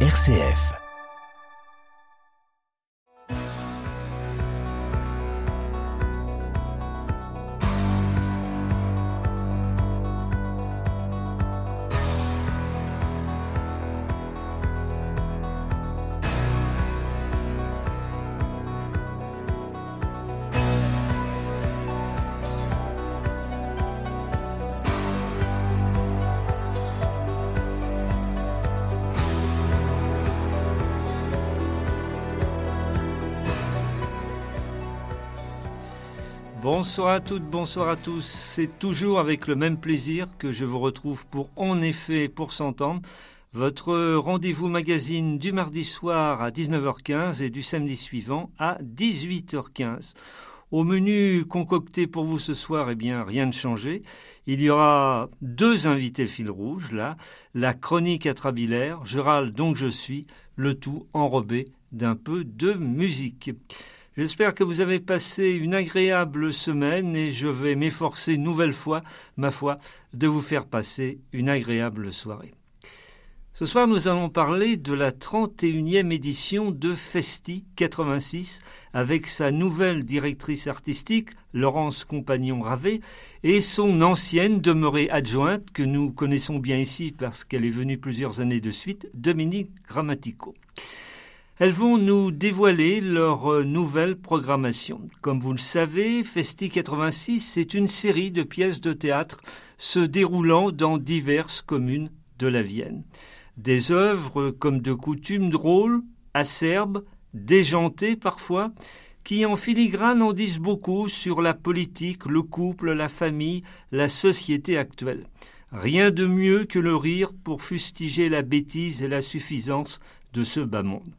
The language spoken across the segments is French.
RCF. Bonsoir à toutes, bonsoir à tous. C'est toujours avec le même plaisir que je vous retrouve pour En effet, pour s'entendre, votre rendez-vous magazine du mardi soir à 19h15 et du samedi suivant à 18h15. Au menu concocté pour vous ce soir, eh bien, rien de changé. Il y aura deux invités fil rouge, là. La chronique atrabilaire, je râle donc je suis, le tout enrobé d'un peu de musique. J'espère que vous avez passé une agréable semaine et je vais m'efforcer une nouvelle fois, ma foi, de vous faire passer une agréable soirée. Ce soir, nous allons parler de la 31e édition de Festi 86 avec sa nouvelle directrice artistique, Laurence Compagnon-Ravet, et son ancienne demeurée adjointe, que nous connaissons bien ici parce qu'elle est venue plusieurs années de suite, Dominique Grammatico. Elles vont nous dévoiler leur euh, nouvelle programmation. Comme vous le savez, Festi 86, c'est une série de pièces de théâtre se déroulant dans diverses communes de la Vienne. Des œuvres comme de coutume drôles, acerbes, déjantées parfois, qui en filigrane en disent beaucoup sur la politique, le couple, la famille, la société actuelle. Rien de mieux que le rire pour fustiger la bêtise et la suffisance de ce bas monde.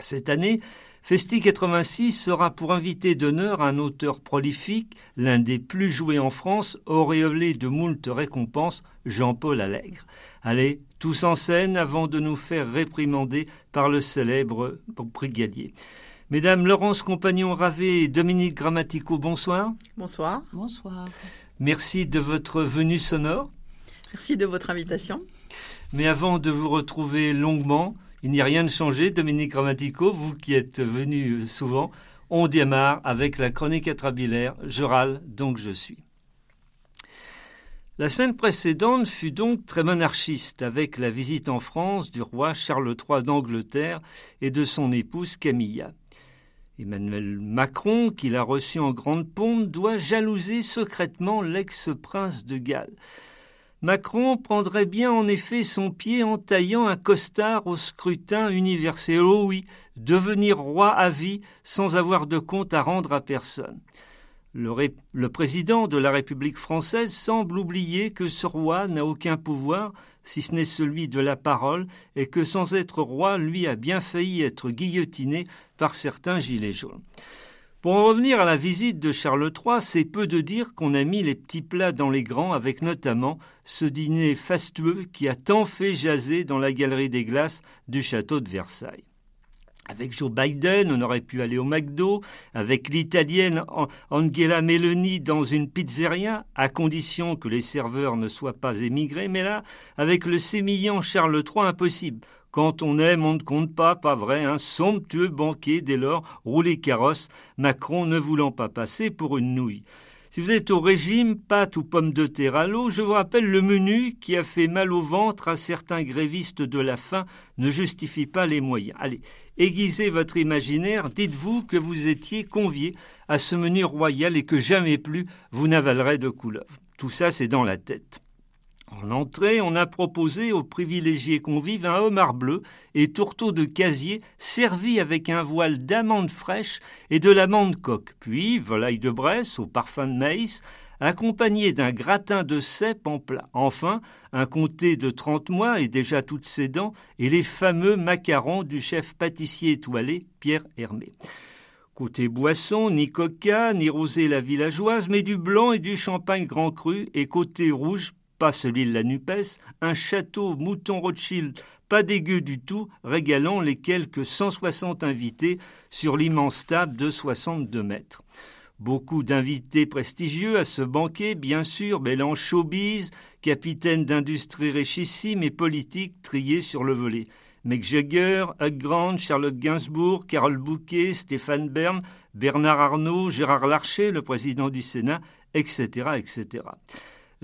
Cette année, Festi 86 sera pour invité d'honneur un auteur prolifique, l'un des plus joués en France, auréolé de moult récompenses, Jean-Paul Allègre. Allez, tous en scène avant de nous faire réprimander par le célèbre brigadier. Mesdames Laurence Compagnon Ravé et Dominique Grammatico, bonsoir. Bonsoir. Bonsoir. Merci de votre venue sonore. Merci de votre invitation. Mais avant de vous retrouver longuement, il n'y a rien de changé. Dominique Grammatico, vous qui êtes venu souvent, on démarre avec la chronique atrabilaire Je râle, donc je suis. La semaine précédente fut donc très monarchiste avec la visite en France du roi Charles III d'Angleterre et de son épouse Camilla. Emmanuel Macron, qui l'a reçu en grande pompe, doit jalouser secrètement l'ex-prince de Galles. Macron prendrait bien en effet son pied en taillant un costard au scrutin universel. Oh oui, devenir roi à vie sans avoir de compte à rendre à personne. Le, le, président de la République française semble oublier que ce roi n'a aucun pouvoir, si ce n'est celui de la parole, et que sans être roi, lui a bien failli être guillotiné par certains gilets jaunes. Pour en revenir à la visite de Charles III, c'est peu de dire qu'on a mis les petits plats dans les grands, avec notamment ce dîner fastueux qui a tant fait jaser dans la galerie des glaces du château de Versailles. Avec Joe Biden, on aurait pu aller au McDo, avec l'italienne Angela Meloni dans une pizzeria, à condition que les serveurs ne soient pas émigrés, mais là, avec le sémillant Charles III, impossible. Quand on aime, on ne compte pas, pas vrai, un somptueux banquet dès lors, roulé carrosse, Macron ne voulant pas passer pour une nouille. Si vous êtes au régime, pâte ou pommes de terre à l'eau, je vous rappelle le menu qui a fait mal au ventre à certains grévistes de la faim ne justifie pas les moyens. Allez, aiguisez votre imaginaire, dites-vous que vous étiez convié à ce menu royal et que jamais plus vous n'avalerez de couleuvre. Tout ça, c'est dans la tête. En entrée, on a proposé aux privilégiés convives un homard bleu et tourteau de casier servi avec un voile d'amandes fraîches et de l'amande coque, puis volaille de Bresse au parfum de maïs, accompagné d'un gratin de cèpe en plat. Enfin, un comté de trente mois et déjà toutes ses dents, et les fameux macarons du chef pâtissier étoilé Pierre Hermé. Côté boisson, ni coca, ni rosé la villageoise, mais du blanc et du champagne grand cru, et côté rouge, pas celui de la NUPES, un château mouton Rothschild pas dégueu du tout, régalant les quelques 160 invités sur l'immense table de 62 mètres. Beaucoup d'invités prestigieux à ce banquet, bien sûr, mêlant showbiz, capitaine d'industrie richissime et politique triés sur le volet. Mick Jagger, Hugh Grant, Charlotte Gainsbourg, Carole Bouquet, Stéphane Bern, Bernard Arnault, Gérard Larcher, le président du Sénat, etc., etc.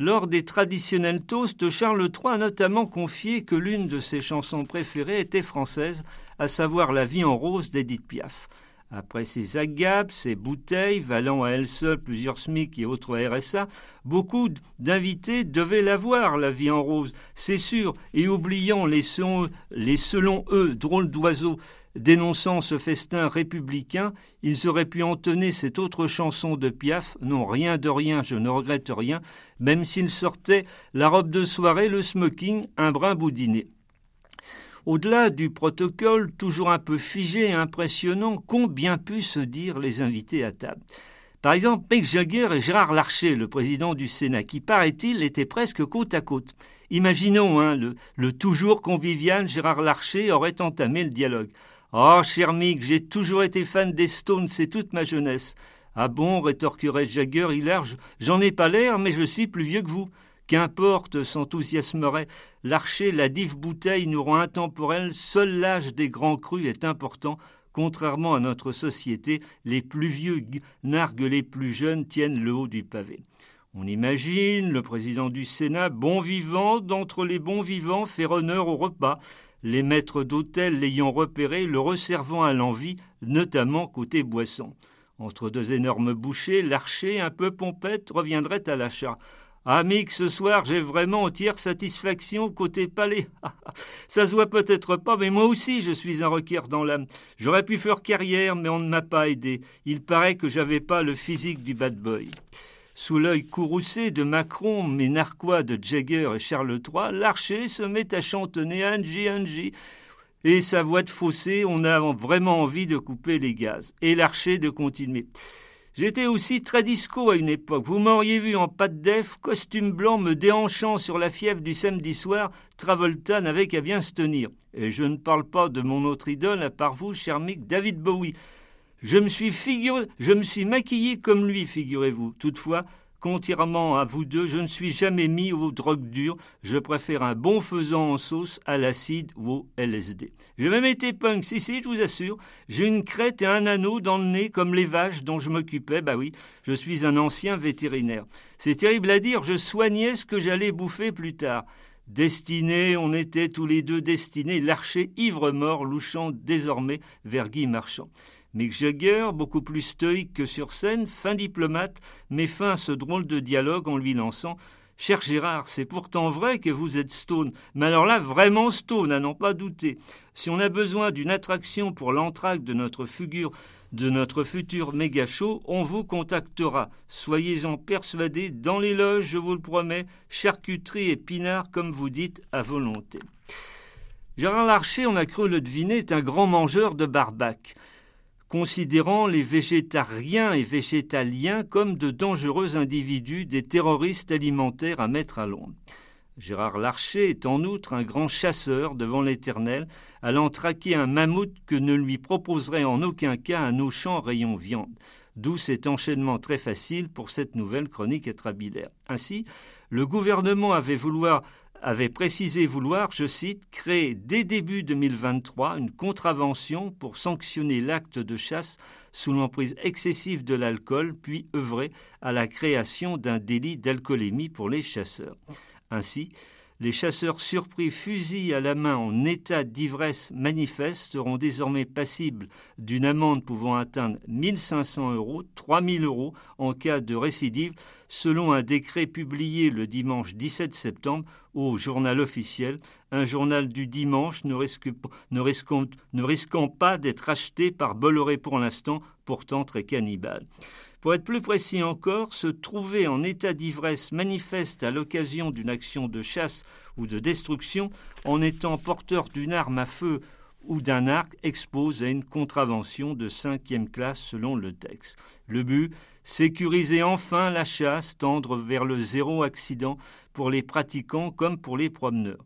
Lors des traditionnels toasts, Charles III a notamment confié que l'une de ses chansons préférées était française, à savoir La vie en rose d'Edith Piaf. Après ses agapes, ses bouteilles, valant à elles seules plusieurs SMIC et autres RSA, beaucoup d'invités devaient la voir, la vie en rose, c'est sûr, et oubliant les, les selon eux drôles d'oiseaux dénonçant ce festin républicain, ils auraient pu entonner cette autre chanson de Piaf, non rien de rien, je ne regrette rien, même s'il sortait la robe de soirée, le smoking, un brin boudiné. Au-delà du protocole, toujours un peu figé et impressionnant, qu'ont bien pu se dire les invités à table? Par exemple, Mick Jagger et Gérard Larcher, le président du Sénat, qui, paraît-il, étaient presque côte à côte. Imaginons, hein, le, toujours convivial Gérard Larcher aurait entamé le dialogue. Oh, cher Mick, j'ai toujours été fan des Stones, c'est toute ma jeunesse. Ah bon, rétorquerait Jagger, hilar, j'en ai pas l'air, mais je suis plus vieux que vous. Qu'importe, s'enthousiasmerait l'archer, la dive bouteille nous rend intemporels, seul l'âge des grands crus est important. Contrairement à notre société, les plus vieux narguent les plus jeunes tiennent le haut du pavé. On imagine le président du Sénat, bon vivant, d'entre les bons vivants, faire honneur au repas, les maîtres d'hôtel l'ayant repéré, le resservant à l'envie, notamment côté boisson. Entre deux énormes bouchées, l'archer, un peu pompette, reviendrait à l'achat. Amique, ce soir, j'ai vraiment entière satisfaction côté palais. Ça se voit peut-être pas, mais moi aussi, je suis un requère dans l'âme. J'aurais pu faire carrière, mais on ne m'a pas aidé. Il paraît que j'avais pas le physique du bad boy. Sous l'œil courroucé de Macron, mes narquois de Jagger et Charles III, l'archer se met à chantonner Angie, Angie. Et sa voix de fossé, on a vraiment envie de couper les gaz. Et l'archer de continuer. J'étais aussi très disco à une époque. Vous m'auriez vu en pâte d'ef, costume blanc, me déhanchant sur la fièvre du samedi soir. Travolta n'avait qu'à bien se tenir. Et je ne parle pas de mon autre idole, à part vous, cher Mick, David Bowie. Je me suis figuré, je me suis maquillé comme lui, figurez-vous. Toutefois, Contrairement à vous deux, je ne suis jamais mis aux drogues dures. Je préfère un bon faisant en sauce à l'acide ou au LSD. J'ai même été punk, si, si, je vous assure. J'ai une crête et un anneau dans le nez comme les vaches dont je m'occupais. Bah oui, je suis un ancien vétérinaire. C'est terrible à dire, je soignais ce que j'allais bouffer plus tard. Destinés, on était tous les deux destinés, l'archer ivre-mort louchant désormais vers Guy Marchand. Mick Jagger, beaucoup plus stoïque que sur scène, fin diplomate, met fin à ce drôle de dialogue en lui lançant Cher Gérard, c'est pourtant vrai que vous êtes stone, mais alors là, vraiment stone, à n'en pas douter. Si on a besoin d'une attraction pour l'entraque de notre figure, de notre futur méga show, on vous contactera. Soyez-en persuadés, dans les loges, je vous le promets, charcuterie et pinard, comme vous dites, à volonté. Gérard Larcher, on a cru le deviner, est un grand mangeur de barbac considérant les végétariens et végétaliens comme de dangereux individus, des terroristes alimentaires à mettre à l'ombre. Gérard Larcher est en outre un grand chasseur devant l'Éternel, allant traquer un mammouth que ne lui proposerait en aucun cas un Auchan rayon viande. D'où cet enchaînement très facile pour cette nouvelle chronique extrabilaire. Ainsi, le gouvernement avait vouloir avait précisé vouloir, je cite, créer dès début 2023 une contravention pour sanctionner l'acte de chasse sous l'emprise excessive de l'alcool, puis œuvrer à la création d'un délit d'alcoolémie pour les chasseurs. Ainsi, les chasseurs surpris fusil à la main en état d'ivresse manifeste seront désormais passibles d'une amende pouvant atteindre 1500 euros, 3000 euros en cas de récidive, selon un décret publié le dimanche 17 septembre au journal officiel, un journal du dimanche ne risquant pas d'être acheté par Bolloré pour l'instant, pourtant très cannibale. Pour être plus précis encore, se trouver en état d'ivresse manifeste à l'occasion d'une action de chasse ou de destruction en étant porteur d'une arme à feu ou d'un arc expose à une contravention de cinquième classe selon le texte. Le but, sécuriser enfin la chasse, tendre vers le zéro accident pour les pratiquants comme pour les promeneurs.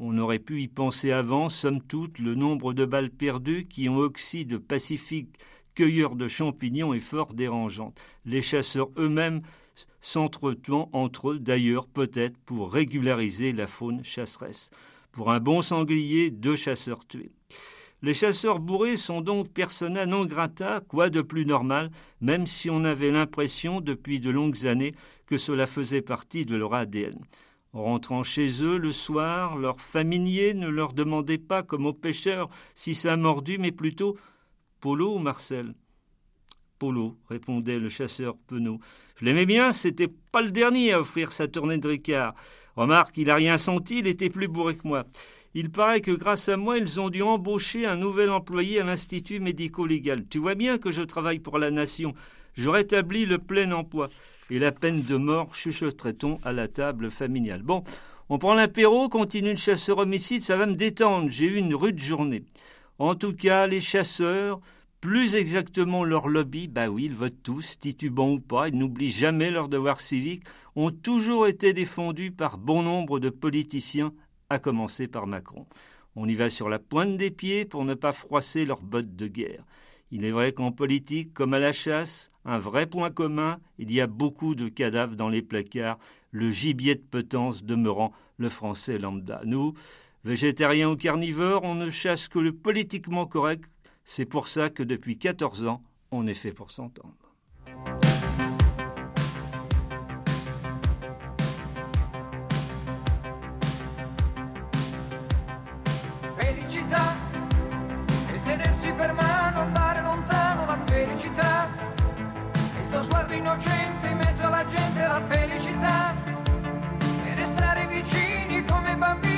On aurait pu y penser avant, somme toute, le nombre de balles perdues qui ont oxyde pacifique cueilleurs de champignons est fort dérangeante. Les chasseurs eux-mêmes s'entretuant entre eux, d'ailleurs peut-être pour régulariser la faune chasseresse. Pour un bon sanglier, deux chasseurs tués. Les chasseurs bourrés sont donc persona non grata, quoi de plus normal, même si on avait l'impression depuis de longues années que cela faisait partie de leur ADN. En rentrant chez eux le soir, leurs familiers ne leur demandaient pas, comme aux pêcheurs, si ça mordu, mais plutôt Polo ou Marcel? Polo, répondait le chasseur Penaud. Je l'aimais bien, c'était pas le dernier à offrir sa tournée de Ricard. Remarque, il a rien senti, il était plus bourré que moi. Il paraît que grâce à moi, ils ont dû embaucher un nouvel employé à l'Institut médico-légal. Tu vois bien que je travaille pour la nation. Je rétablis le plein emploi. Et la peine de mort, chuchoterait-on à la table familiale. Bon, on prend l'apéro, continue le chasseur homicide, ça va me détendre. J'ai eu une rude journée. En tout cas, les chasseurs, plus exactement leur lobby, bah oui, ils votent tous, titubants ou pas, ils n'oublient jamais leur devoir civique, ont toujours été défendus par bon nombre de politiciens, à commencer par Macron. On y va sur la pointe des pieds pour ne pas froisser leurs bottes de guerre. Il est vrai qu'en politique, comme à la chasse, un vrai point commun, il y a beaucoup de cadavres dans les placards, le gibier de potence demeurant le français lambda. Nous, végétariens ou carnivores, on ne chasse que le politiquement correct c'est pour ça que depuis 14 ans, on est fait pour s'entendre. Felicità e tenersi per mano, andare lontano, la felicità. Il tuo sguardo innocente in mezzo alla gente, la felicità. E restare vicini come bambini,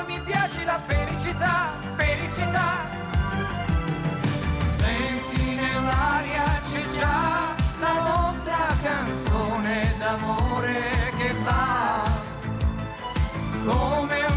quanto mi piace la felicità, felicità. Senti nell'aria c'è già la nostra canzone d'amore che va come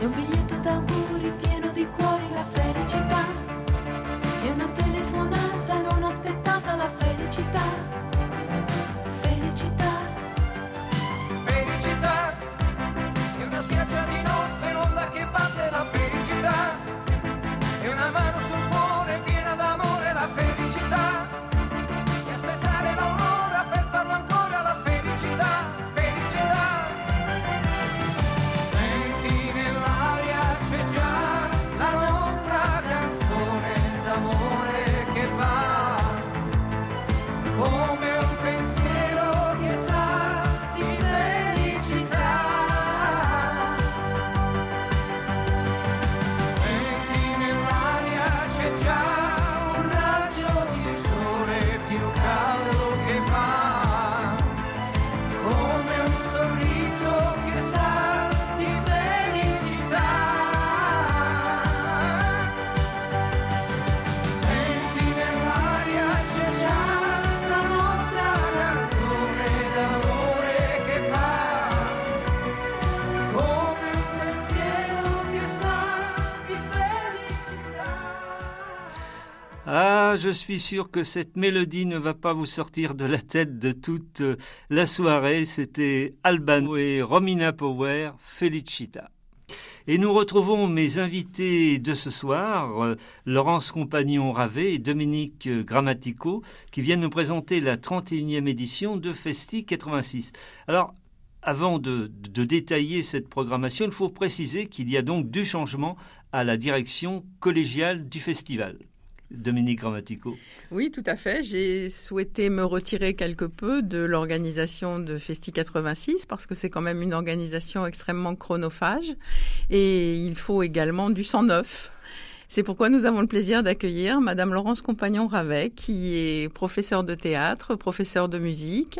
You'll be je suis sûr que cette mélodie ne va pas vous sortir de la tête de toute euh, la soirée. C'était Albano et Romina Power, Felicita. Et nous retrouvons mes invités de ce soir, euh, Laurence Compagnon-Ravet et Dominique euh, Grammatico, qui viennent nous présenter la 31e édition de Festi 86. Alors, avant de, de, détailler cette programmation, il faut préciser qu'il y a donc du changement à la direction collégiale du festival. Dominique Grammatico. Oui, tout à fait. J'ai souhaité me retirer quelque peu de l'organisation de Festi 86 parce que c'est quand même une organisation extrêmement chronophage et il faut également du sang neuf. C'est pourquoi nous avons le plaisir d'accueillir Madame Laurence Compagnon-Ravet, qui est professeure de théâtre, professeure de musique,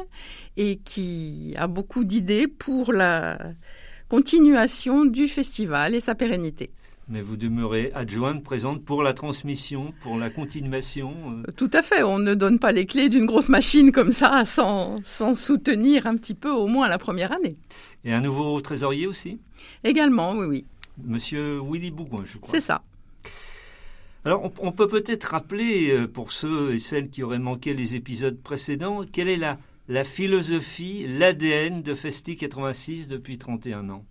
et qui a beaucoup d'idées pour la continuation du festival et sa pérennité. Mais vous demeurez adjointe présente pour la transmission, pour la continuation. Euh. Tout à fait. On ne donne pas les clés d'une grosse machine comme ça sans, sans soutenir un petit peu au moins la première année. Et un nouveau trésorier aussi? Également, oui, oui. Monsieur Willy Bougon, je crois. C'est ça. Alors, on, peut peut-être rappeler, euh, pour ceux et celles qui auraient manqué les épisodes précédents, quelle est la, la philosophie, l'ADN de Festi 86 depuis 31 ans?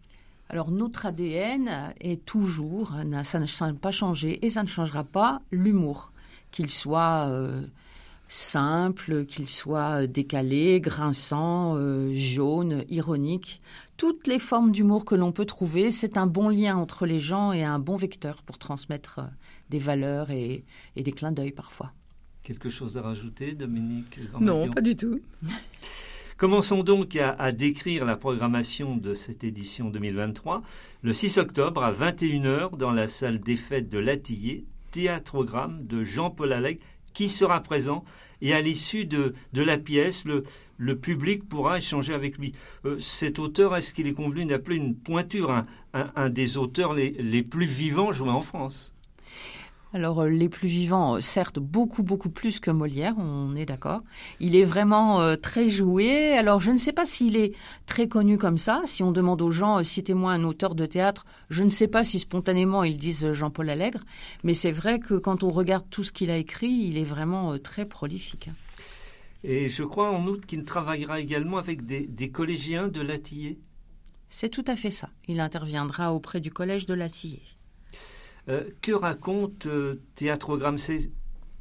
Alors notre ADN est toujours, ça n'a pas changé et ça ne changera pas, l'humour, qu'il soit euh, simple, qu'il soit décalé, grinçant, euh, jaune, ironique. Toutes les formes d'humour que l'on peut trouver, c'est un bon lien entre les gens et un bon vecteur pour transmettre des valeurs et, des clins d'œil parfois. Quelque chose à rajouter, Dominique Non, pas du tout. Commençons donc à, décrire la programmation de cette édition 2023. Le 6 octobre à 21h dans la salle des fêtes de Latillé, théâtrogramme de Jean-Paul Allègre qui sera présent et à l'issue de, la pièce, le, public pourra échanger avec lui. Euh, cet auteur, est-ce qu'il est convenu d'appeler une pointure, un, des auteurs les plus vivants joués en France? Alors euh, les plus vivants, euh, certes, beaucoup, beaucoup plus que Molière, on est d'accord. Il est vraiment euh, très joué. Alors je ne sais pas s'il est très connu comme ça. Si on demande aux gens, citez-moi un auteur de théâtre, je ne sais pas si spontanément ils disent Jean-Paul Allègre. Mais c'est vrai que quand on regarde tout ce qu'il a écrit, il est vraiment très prolifique. Et je crois en outre qu'il travaillera également avec des, des collégiens de Latillé. C'est tout à fait ça. Il interviendra auprès du collège de Latillé. Euh, que raconte euh, Théâtrogramme C'est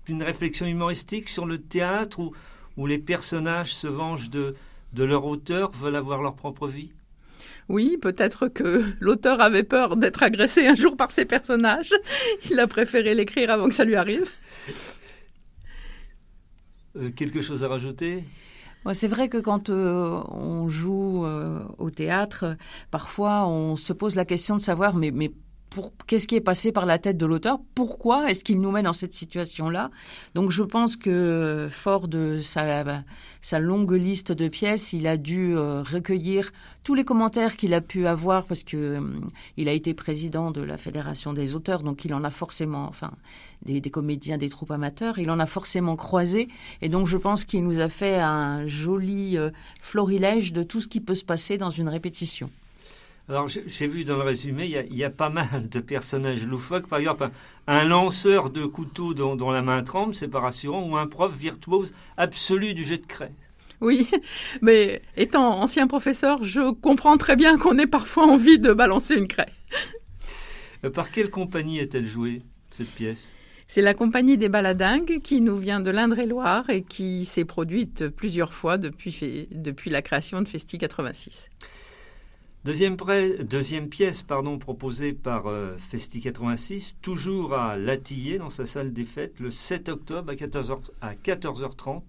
une réflexion humoristique sur le théâtre où, où les personnages se vengent de, de leur auteur, veulent avoir leur propre vie? Oui, peut-être que l'auteur avait peur d'être agressé un jour par ses personnages. Il a préféré l'écrire avant que ça lui arrive. Euh, quelque chose à rajouter? C'est vrai que quand on joue au théâtre, parfois on se pose la question de savoir mais, mais qu'est-ce qui est passé par la tête de l'auteur? Pourquoi est-ce qu'il nous met dans cette situation-là? Donc je pense que fort de sa, longue liste de pièces, il a dû euh, recueillir tous les commentaires qu'il a pu avoir parce que hum, il a été président de la fédération des auteurs, donc il en a forcément, enfin, des, comédiens, des troupes amateurs, il en a forcément croisé, et donc je pense qu'il nous a fait un joli euh, florilège de tout ce qui peut se passer dans une répétition. Alors, j'ai vu dans le résumé, il y, a, pas mal de personnages loufoques. Par exemple, un, lanceur de couteau dont, la main tremble, c'est pas rassurant, ou un prof virtuose absolu du jet de craie. Oui, mais étant ancien professeur, je comprends très bien qu'on ait parfois envie de balancer une craie. Euh, par quelle compagnie est-elle jouée, cette pièce? C'est la compagnie des Baladingues qui nous vient de l'Indre-et-Loire et qui s'est produite plusieurs fois depuis, depuis la création de Festi 86. Deuxième, pièce pardon, proposée par euh, Festi 86, toujours à Latillé, dans sa salle des fêtes, le 7 octobre à 14h, à 14h30,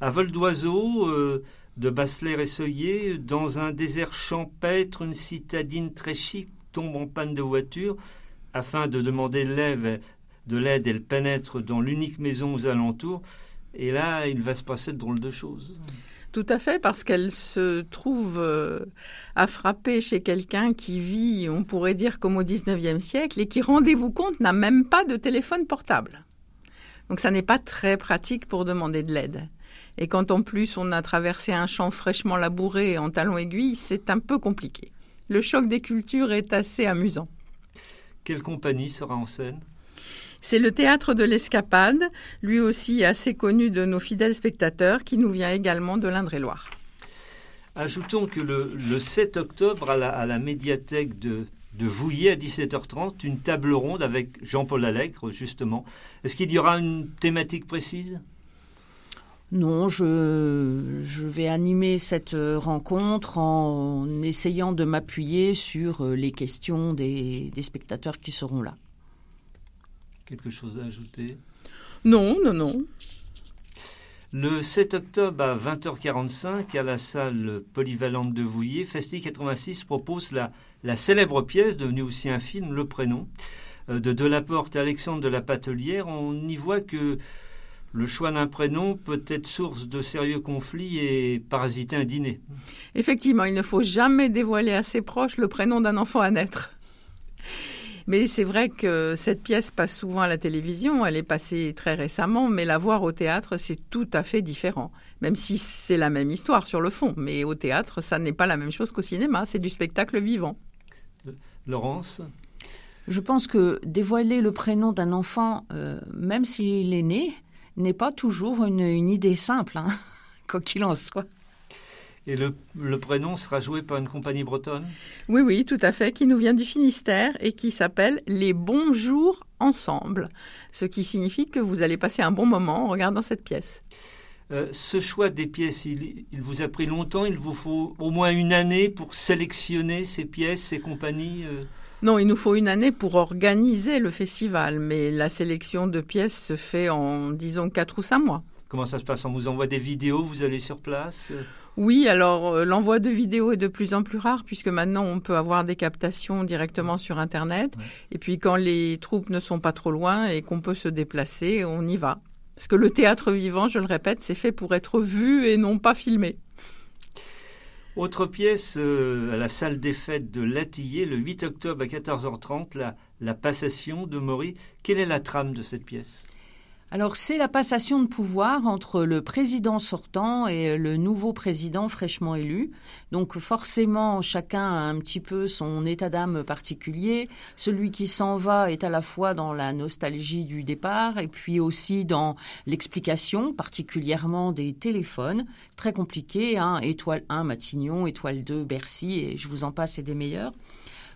à vol d'oiseau euh, de Basseler et dans un désert champêtre, une citadine très chic tombe en panne de voiture. Afin de demander de l'aide, elle pénètre dans l'unique maison aux alentours. Et là, il va se passer de drôles de choses. Tout à fait, parce qu'elle se trouve euh, à frapper chez quelqu'un qui vit, on pourrait dire, comme au XIXe siècle, et qui, rendez-vous compte, n'a même pas de téléphone portable. Donc ça n'est pas très pratique pour demander de l'aide. Et quand en plus on a traversé un champ fraîchement labouré en talons aiguilles, c'est un peu compliqué. Le choc des cultures est assez amusant. Quelle compagnie sera en scène? C'est le théâtre de l'escapade, lui aussi assez connu de nos fidèles spectateurs, qui nous vient également de l'Indre-et-Loire. Ajoutons que le, 7 octobre, à la, médiathèque de, de Vouillé à 17h30, une table ronde avec Jean-Paul Allègre, justement. Est-ce qu'il y aura une thématique précise? Non, je, je, vais animer cette rencontre en essayant de m'appuyer sur les questions des spectateurs qui seront là quelque chose à ajouter? Non, non, non. Le 7 octobre à 20h45, à la salle polyvalente de Vouillé, Festi 86 propose la, la célèbre pièce, devenue aussi un film, Le Prénom, euh, de Delaporte et Alexandre de la Patelière. On y voit que le choix d'un prénom peut être source de sérieux conflits et parasiter un dîner. Effectivement, il ne faut jamais dévoiler à ses proches le prénom d'un enfant à naître. Mais c'est vrai que cette pièce passe souvent à la télévision, elle est passée très récemment, mais la voir au théâtre, c'est tout à fait différent. Même si c'est la même histoire sur le fond, mais au théâtre, ça n'est pas la même chose qu'au cinéma, c'est du spectacle vivant. Laurence? Je pense que dévoiler le prénom d'un enfant, euh, même s'il est né, n'est pas toujours une, une idée simple, hein, quoi qu'il en soit. Et le, le, prénom sera joué par une compagnie bretonne? Oui, oui, tout à fait, qui nous vient du Finistère et qui s'appelle Les Bons Jours Ensemble, ce qui signifie que vous allez passer un bon moment en regardant cette pièce. Euh, ce choix des pièces, il, il, vous a pris longtemps, il vous faut au moins une année pour sélectionner ces pièces, ces compagnies euh... Non, il nous faut une année pour organiser le festival, mais la sélection de pièces se fait en, disons, quatre ou cinq mois. Comment ça se passe? On vous envoie des vidéos, vous allez sur place? Oui, alors euh, l'envoi de vidéos est de plus en plus rare puisque maintenant on peut avoir des captations directement sur Internet. Ouais. Et puis quand les troupes ne sont pas trop loin et qu'on peut se déplacer, on y va. Parce que le théâtre vivant, je le répète, c'est fait pour être vu et non pas filmé. Autre pièce euh, à la salle des fêtes de Latillé le 8 octobre à 14h30, la, la passation de Maury. Quelle est la trame de cette pièce? Alors c'est la passation de pouvoir entre le président sortant et le nouveau président fraîchement élu. Donc forcément chacun a un petit peu son état d'âme particulier. Celui qui s'en va est à la fois dans la nostalgie du départ et puis aussi dans l'explication, particulièrement des téléphones. Très compliqué, hein, étoile 1 Matignon, étoile 2 Bercy et je vous en passe et des meilleurs.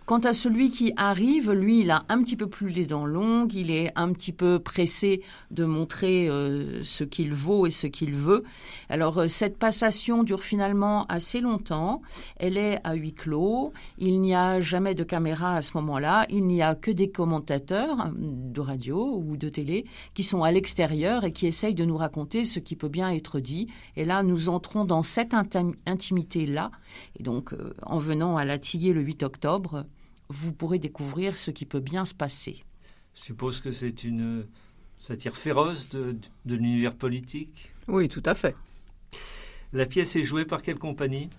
Quant à celui qui arrive, lui, il a un petit peu plus les dents longues, il est un petit peu pressé de montrer euh, ce qu'il vaut et ce qu'il veut. Alors, euh, cette passation dure finalement assez longtemps. Elle est à huis clos. Il n'y a jamais de caméra à ce moment-là. Il n'y a que des commentateurs de radio ou de télé qui sont à l'extérieur et qui essayent de nous raconter ce qui peut bien être dit. Et là, nous entrons dans cette intimité-là. Et donc, euh, en venant à Latillé le 8 octobre, vous pourrez découvrir ce qui peut bien se passer. Je suppose que c'est une satire féroce de, de l'univers politique Oui, tout à fait. La pièce est jouée par quelle compagnie?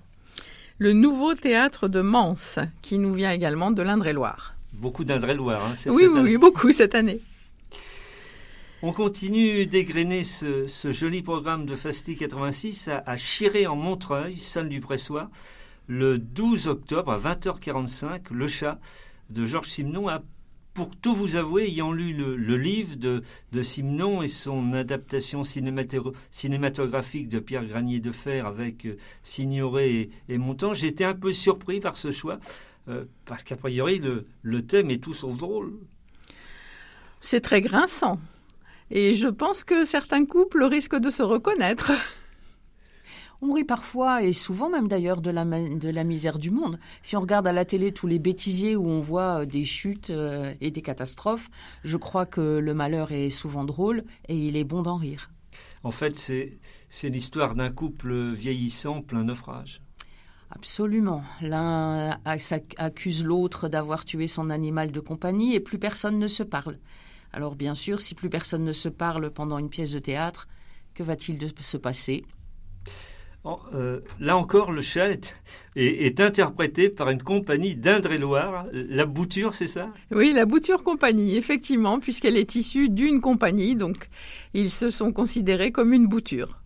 Le Nouveau Théâtre de Mans, qui nous vient également de l'Indre-et-Loire. Beaucoup d'Indre-et-Loire, hein, oui, oui, oui, beaucoup cette année. On continue d'égrener ce, ce, joli programme de Fasti 86 à, à Chiré en Montreuil, salle du Pressoir le 12 octobre à 20h45, Le chat de Georges Simenon a pour tout vous avouer, ayant lu le, livre de, de, Simenon et son adaptation cinématographique de Pierre Granier de Fer avec euh, Signoret et, et Montand, j'étais un peu surpris par ce choix, euh, parce qu'a priori, le, le, thème est tout sauf drôle. C'est très grinçant. Et je pense que certains couples risquent de se reconnaître. On rit parfois, et souvent même d'ailleurs, de la, de la misère du monde. Si on regarde à la télé tous les bêtisiers où on voit des chutes euh, et des catastrophes, je crois que le malheur est souvent drôle et il est bon d'en rire. En fait, c'est l'histoire d'un couple vieillissant plein naufrage. Absolument. L'un accuse l'autre d'avoir tué son animal de compagnie et plus personne ne se parle. Alors bien sûr, si plus personne ne se parle pendant une pièce de théâtre, que va-t-il se passer? Euh, là encore, le chat est, interprété par une compagnie d'Indre-et-Loire. La Bouture, c'est ça? Oui, la Bouture Compagnie, effectivement, puisqu'elle est issue d'une compagnie, donc ils se sont considérés comme une bouture.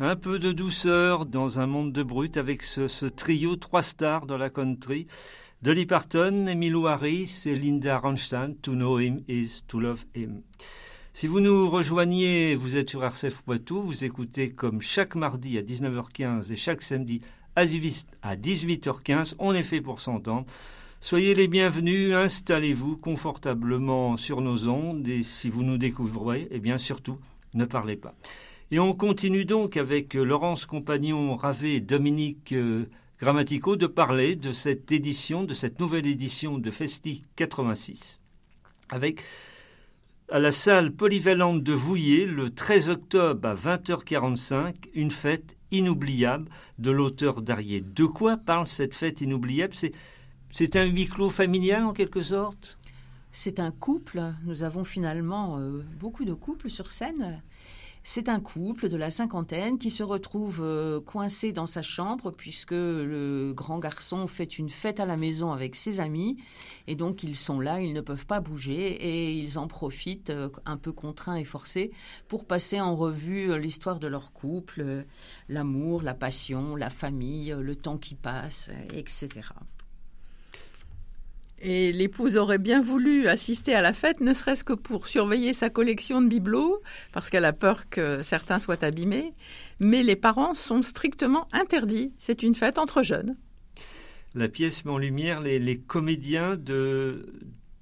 Un peu de douceur dans un monde de brut avec ce, trio trois stars de la country. Dolly Parton, Emilio Harris et Linda Ronstadt. To know him is to love him. Si vous nous rejoignez, vous êtes sur RCF Poitou, vous écoutez comme chaque mardi à 19h15 et chaque samedi à 18h15, on est fait pour s'entendre. Soyez les bienvenus, installez-vous confortablement sur nos ondes et si vous nous découvrez, eh bien surtout, ne parlez pas. Et on continue donc avec Laurence Compagnon Ravé et Dominique euh, Grammatico de parler de cette édition, de cette nouvelle édition de Festi 86. Avec à la salle polyvalente de Vouillé le 13 octobre à 20h45, une fête inoubliable de l'auteur d'Arié. De quoi parle cette fête inoubliable? C'est c'est un huis clos familial en quelque sorte? C'est un couple. Nous avons finalement euh, beaucoup de couples sur scène. C'est un couple de la cinquantaine qui se retrouve euh, coincé dans sa chambre puisque le grand garçon fait une fête à la maison avec ses amis et donc ils sont là, ils ne peuvent pas bouger et ils en profitent euh, un peu contraints et forcés pour passer en revue euh, l'histoire de leur couple, l'amour, la passion, la famille, le temps qui passe, etc. Et l'épouse aurait bien voulu assister à la fête, ne serait-ce que pour surveiller sa collection de bibelots, parce qu'elle a peur que certains soient abîmés. Mais les parents sont strictement interdits. C'est une fête entre jeunes. La pièce met en lumière les, les comédiens de,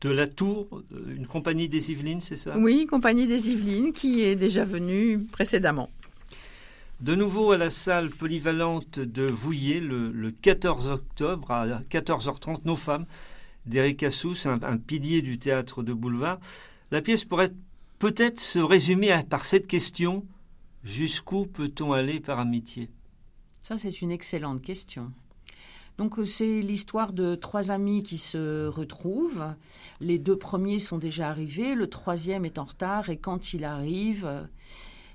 de la Tour, une compagnie des Yvelines, c'est ça? Oui, Compagnie des Yvelines, qui est déjà venue précédemment. De nouveau à la salle polyvalente de Vouillé le, le 14 octobre à 14h30, Nos femmes d'Éric Assous, un, pilier du théâtre de boulevard. La pièce pourrait peut-être se résumer par cette question jusqu'où peut-on aller par amitié? Ça, c'est une excellente question. Donc c'est l'histoire de trois amis qui se retrouvent. Les deux premiers sont déjà arrivés, le troisième est en retard et quand il arrive,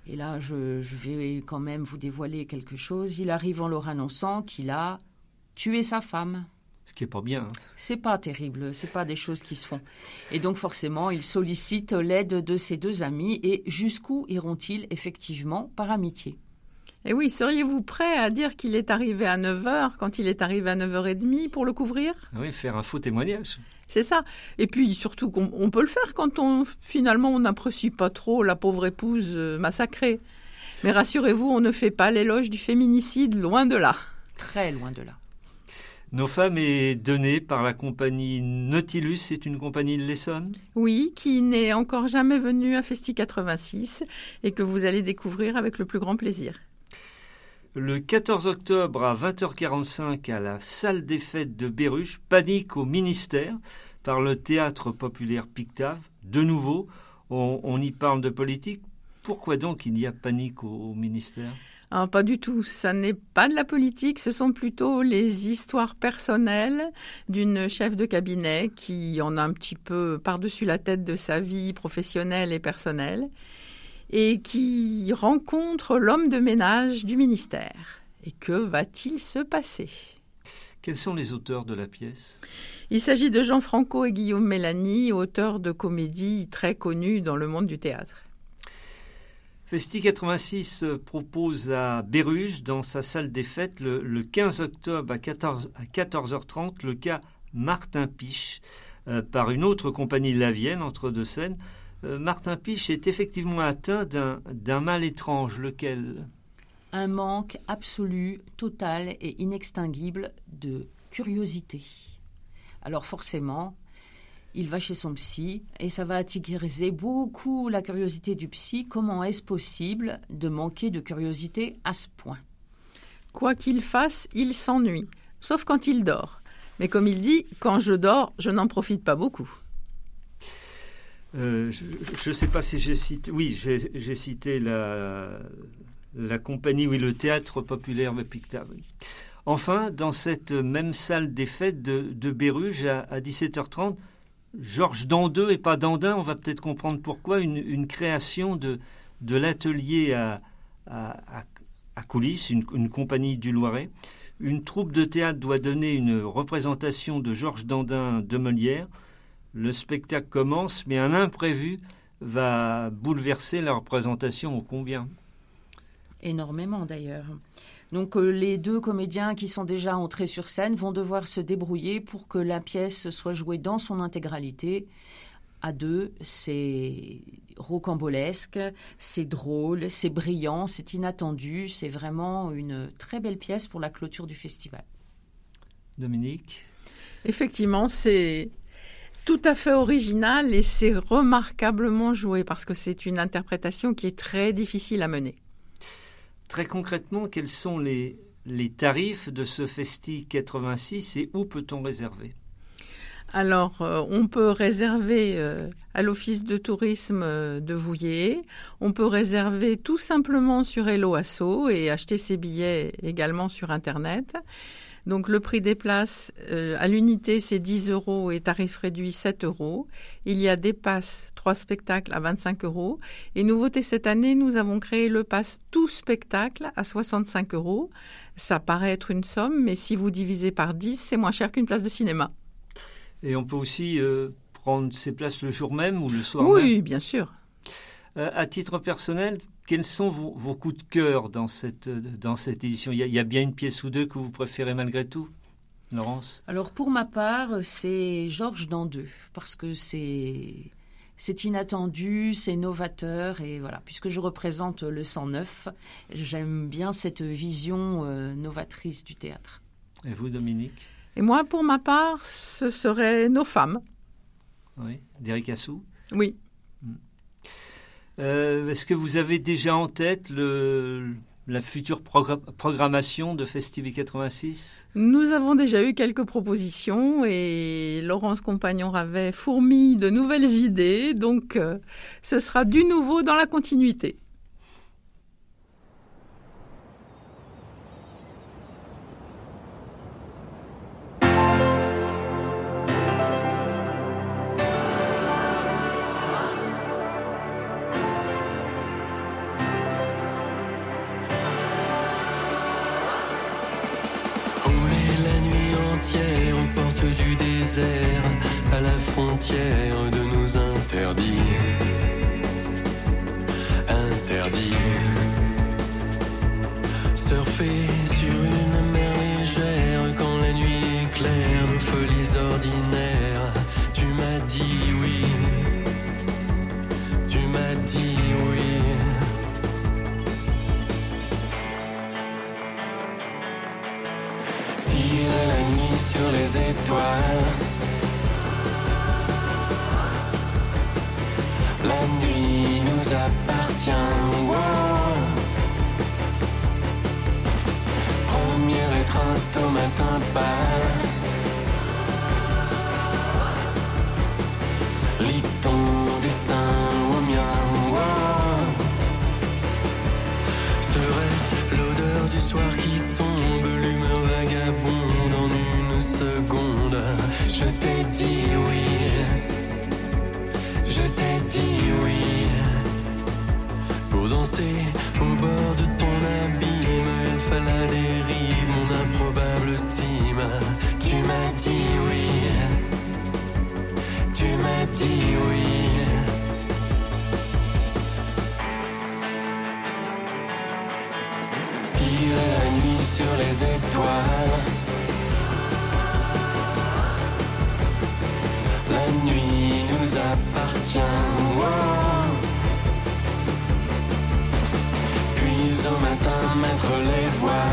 Et là, je vais quand même vous dévoiler quelque chose. Il arrive en leur annonçant qu'il a tué sa femme. Ce qui est pas bien. hein. C'est pas terrible, c'est pas des choses qui se font. Et donc forcément, il sollicite l'aide de ses deux amis et jusqu'où iront-ils effectivement par amitié? Et oui, seriez-vous prêt à dire qu'il est arrivé à 9h quand il est arrivé à 9h30 pour le couvrir? Ah Oui, faire un faux témoignage. C'est ça. Et puis surtout qu'on on peut le faire quand on finalement on n'apprécie pas trop la pauvre épouse euh, massacrée. Mais rassurez-vous, on ne fait pas l'éloge du féminicide, loin de là. Très loin de là. Nos femmes est donnée par la compagnie Nautilus, c'est une compagnie de l'Essonne? Oui, qui n'est encore jamais venu à Festi 86 et que vous allez découvrir avec le plus grand plaisir. Le 14 octobre à 20h45 à la salle des fêtes de Béruche, panique au ministère par le théâtre populaire Pictave. De nouveau, on, on y parle de politique. Pourquoi donc il y a panique au, au ministère? Ah, pas du tout, ça n'est pas de la politique, ce sont plutôt les histoires personnelles d'une chef de cabinet qui en a un petit peu par-dessus la tête de sa vie professionnelle et personnelle et qui rencontre l'homme de ménage du ministère. Et que va-t-il se passer? Quels sont les auteurs de la pièce? Il s'agit de Jean Franco et Guillaume Mélanie, auteurs de comédies très connus dans le monde du théâtre. Festi 86 euh, propose à Béruge, dans sa salle des fêtes, le, le 15 octobre à, 14, à 14h30, le cas Martin Piche, euh, par une autre compagnie lavienne, entre deux scènes. Euh, Martin Piche est effectivement atteint d'un mal étrange, lequel? Un manque absolu, total et inextinguible de curiosité. Alors forcément, il va chez son psy et ça va attirer beaucoup la curiosité du psy. Comment est-ce possible de manquer de curiosité à ce point? Quoi qu'il fasse, il s'ennuie, sauf quand il dort. Mais comme il dit, quand je dors, je n'en profite pas beaucoup. Euh, je ne sais pas si j'ai cité. Oui, j'ai cité la, la compagnie, oui, le théâtre populaire de Pictave. oui. Enfin, dans cette même salle des fêtes de, de Béruge, à, à 17h30, Georges Dandeux et pas Dandin, on va peut-être comprendre pourquoi, une, création de, de l'atelier à, à, coulisses, une, une compagnie du Loiret. Une troupe de théâtre doit donner une représentation de Georges Dandin de Molière. Le spectacle commence, mais un imprévu va bouleverser la représentation ô combien. Énormément d'ailleurs. Donc euh, les deux comédiens qui sont déjà entrés sur scène vont devoir se débrouiller pour que la pièce soit jouée dans son intégralité. À deux, c'est rocambolesque, c'est drôle, c'est brillant, c'est inattendu, c'est vraiment une très belle pièce pour la clôture du festival. Dominique? Effectivement, c'est tout à fait original et c'est remarquablement joué parce que c'est une interprétation qui est très difficile à mener. Très concrètement, quels sont les, tarifs de ce Festi 86 et où peut-on réserver? Alors, euh, on peut réserver euh, à l'office de tourisme euh, de Vouillé. On peut réserver tout simplement sur Hello Asso et acheter ses billets également sur Internet. Donc, le prix des places euh, à l'unité, c'est 10 euros et tarif réduit 7 euros. Il y a des passes, trois spectacles à 25 euros. Et nouveauté cette année, nous avons créé le pass tout spectacle à 65 euros. Ça paraît être une somme, mais si vous divisez par 10, c'est moins cher qu'une place de cinéma. Et on peut aussi euh, prendre ses places le jour même ou le soir même? Oui, bien sûr. Euh, à titre personnel, quels sont vos, vos coups de cœur dans cette, dans cette édition? Il y, a, il y a bien une pièce ou deux que vous préférez malgré tout Laurence? Alors pour ma part, c'est Georges Dandeux parce que c'est c'est inattendu, c'est novateur et voilà. Puisque je représente le 109, j'aime bien cette vision euh, novatrice du théâtre. Et vous, Dominique? Et moi, pour ma part, ce seraient nos femmes. Oui D'Eric Assou? Oui. Euh, Est-ce que vous avez déjà en tête la future progra- programmation de Festival 86 Nous avons déjà eu quelques propositions et Laurence Compagnon avait fourmi de nouvelles idées, donc euh, ce sera du nouveau dans la continuité. Surfer sur une mer légère quand la nuit est claire, nos folies ordinaires. Tu m'as dit oui. Tu m'as dit oui. Tire la nuit sur les étoiles. La nuit nous appartient. Matin pâle. Lis ton destin au mien. Serait-ce l'odeur du soir qui tombe, l'humeur vagabonde en une seconde? Je t'ai dit oui, je t'ai dit oui. Pour danser La nuit nous appartient. Puis au matin mettre les voiles.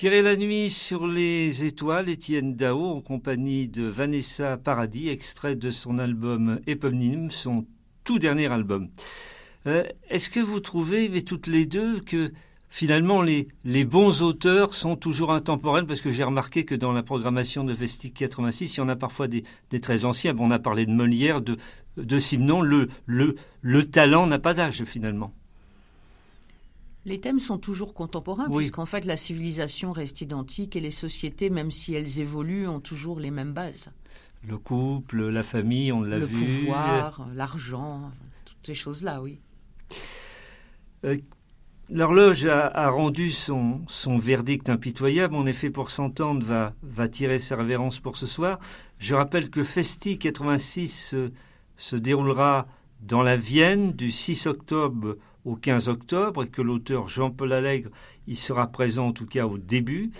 Tirer la nuit sur les étoiles, Étienne Dao en compagnie de Vanessa Paradis, extrait de son album éponyme, son tout dernier album. Euh, Est-ce que vous trouvez, toutes les deux, que finalement les, bons auteurs sont toujours intemporels? Parce que j'ai remarqué que dans la programmation de Vestic 86, il y en a parfois des, des très anciens. On a parlé de Molière, de, de le talent n'a pas d'âge finalement. Les thèmes sont toujours contemporains, Oui. puisqu'en fait la civilisation reste identique et les sociétés, même si elles évoluent, ont toujours les mêmes bases. Le couple, la famille, on l'a Le vu. pouvoir, l'argent, toutes ces choses-là, oui. L'horloge a, a rendu son, son verdict impitoyable. En effet, pour s'entendre, va, va tirer sa révérence pour ce soir. Je rappelle que Festi 86 euh, se déroulera dans la Vienne du 6 octobre au 15 octobre et que l'auteur Jean-Paul Allègre y sera présent en tout cas au début.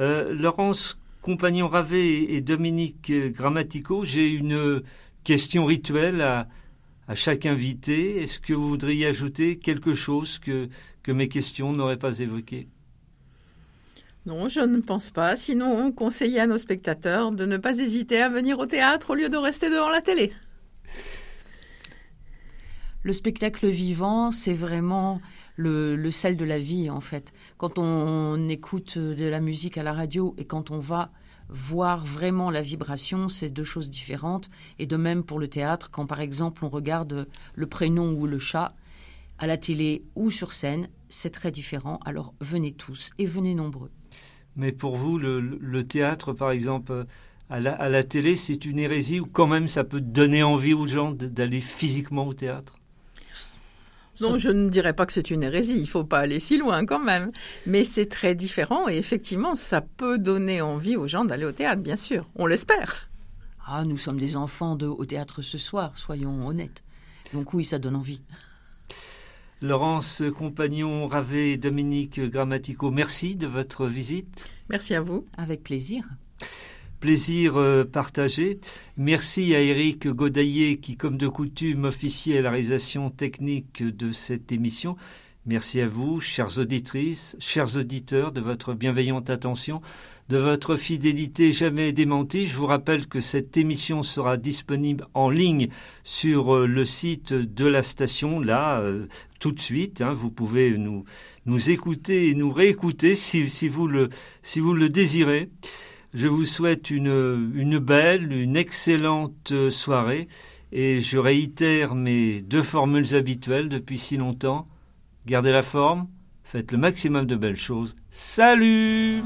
Euh, Laurence Compagnon-Ravet et, Dominique euh, Grammatico, j'ai une question rituelle à, à chaque invité. Est-ce que vous voudriez ajouter quelque chose que, que mes questions n'auraient pas évoqué? Non, je ne pense pas. Sinon, conseiller à nos spectateurs de ne pas hésiter à venir au théâtre au lieu de rester devant la télé. Le spectacle vivant, c'est vraiment le, sel de la vie, en fait. Quand on écoute de la musique à la radio et quand on va voir vraiment la vibration, c'est deux choses différentes. Et de même pour le théâtre, quand par exemple on regarde le prénom ou le chat à la télé ou sur scène, c'est très différent. Alors venez tous et venez nombreux. Mais pour vous, le, théâtre, par exemple, à la, télé, c'est une hérésie ou quand même ça peut donner envie aux gens d'aller physiquement au théâtre? Non, je ne dirais pas que c'est une hérésie, il ne faut pas aller si loin quand même. Mais c'est très différent et effectivement, ça peut donner envie aux gens d'aller au théâtre, bien sûr. On l'espère. Ah, nous sommes des enfants de, au théâtre ce soir, soyons honnêtes. Donc oui, ça donne envie. Laurence Compagnon, Ravé, Dominique Grammatico, merci de votre visite. Merci à vous. Avec plaisir. Plaisir euh, partagé. Merci à Eric Godaillé qui, comme de coutume, officie à la réalisation technique de cette émission. Merci à vous, chères auditrices, chers auditeurs, de votre bienveillante attention, de votre fidélité jamais démentie. Je vous rappelle que cette émission sera disponible en ligne sur euh, le site de la station, là, euh, tout de suite. Hein. vous pouvez nous, écouter et nous réécouter si vous le désirez. Je vous souhaite une, belle, une excellente soirée et je réitère mes deux formules habituelles depuis si longtemps. Gardez la forme, faites le maximum de belles choses. Salut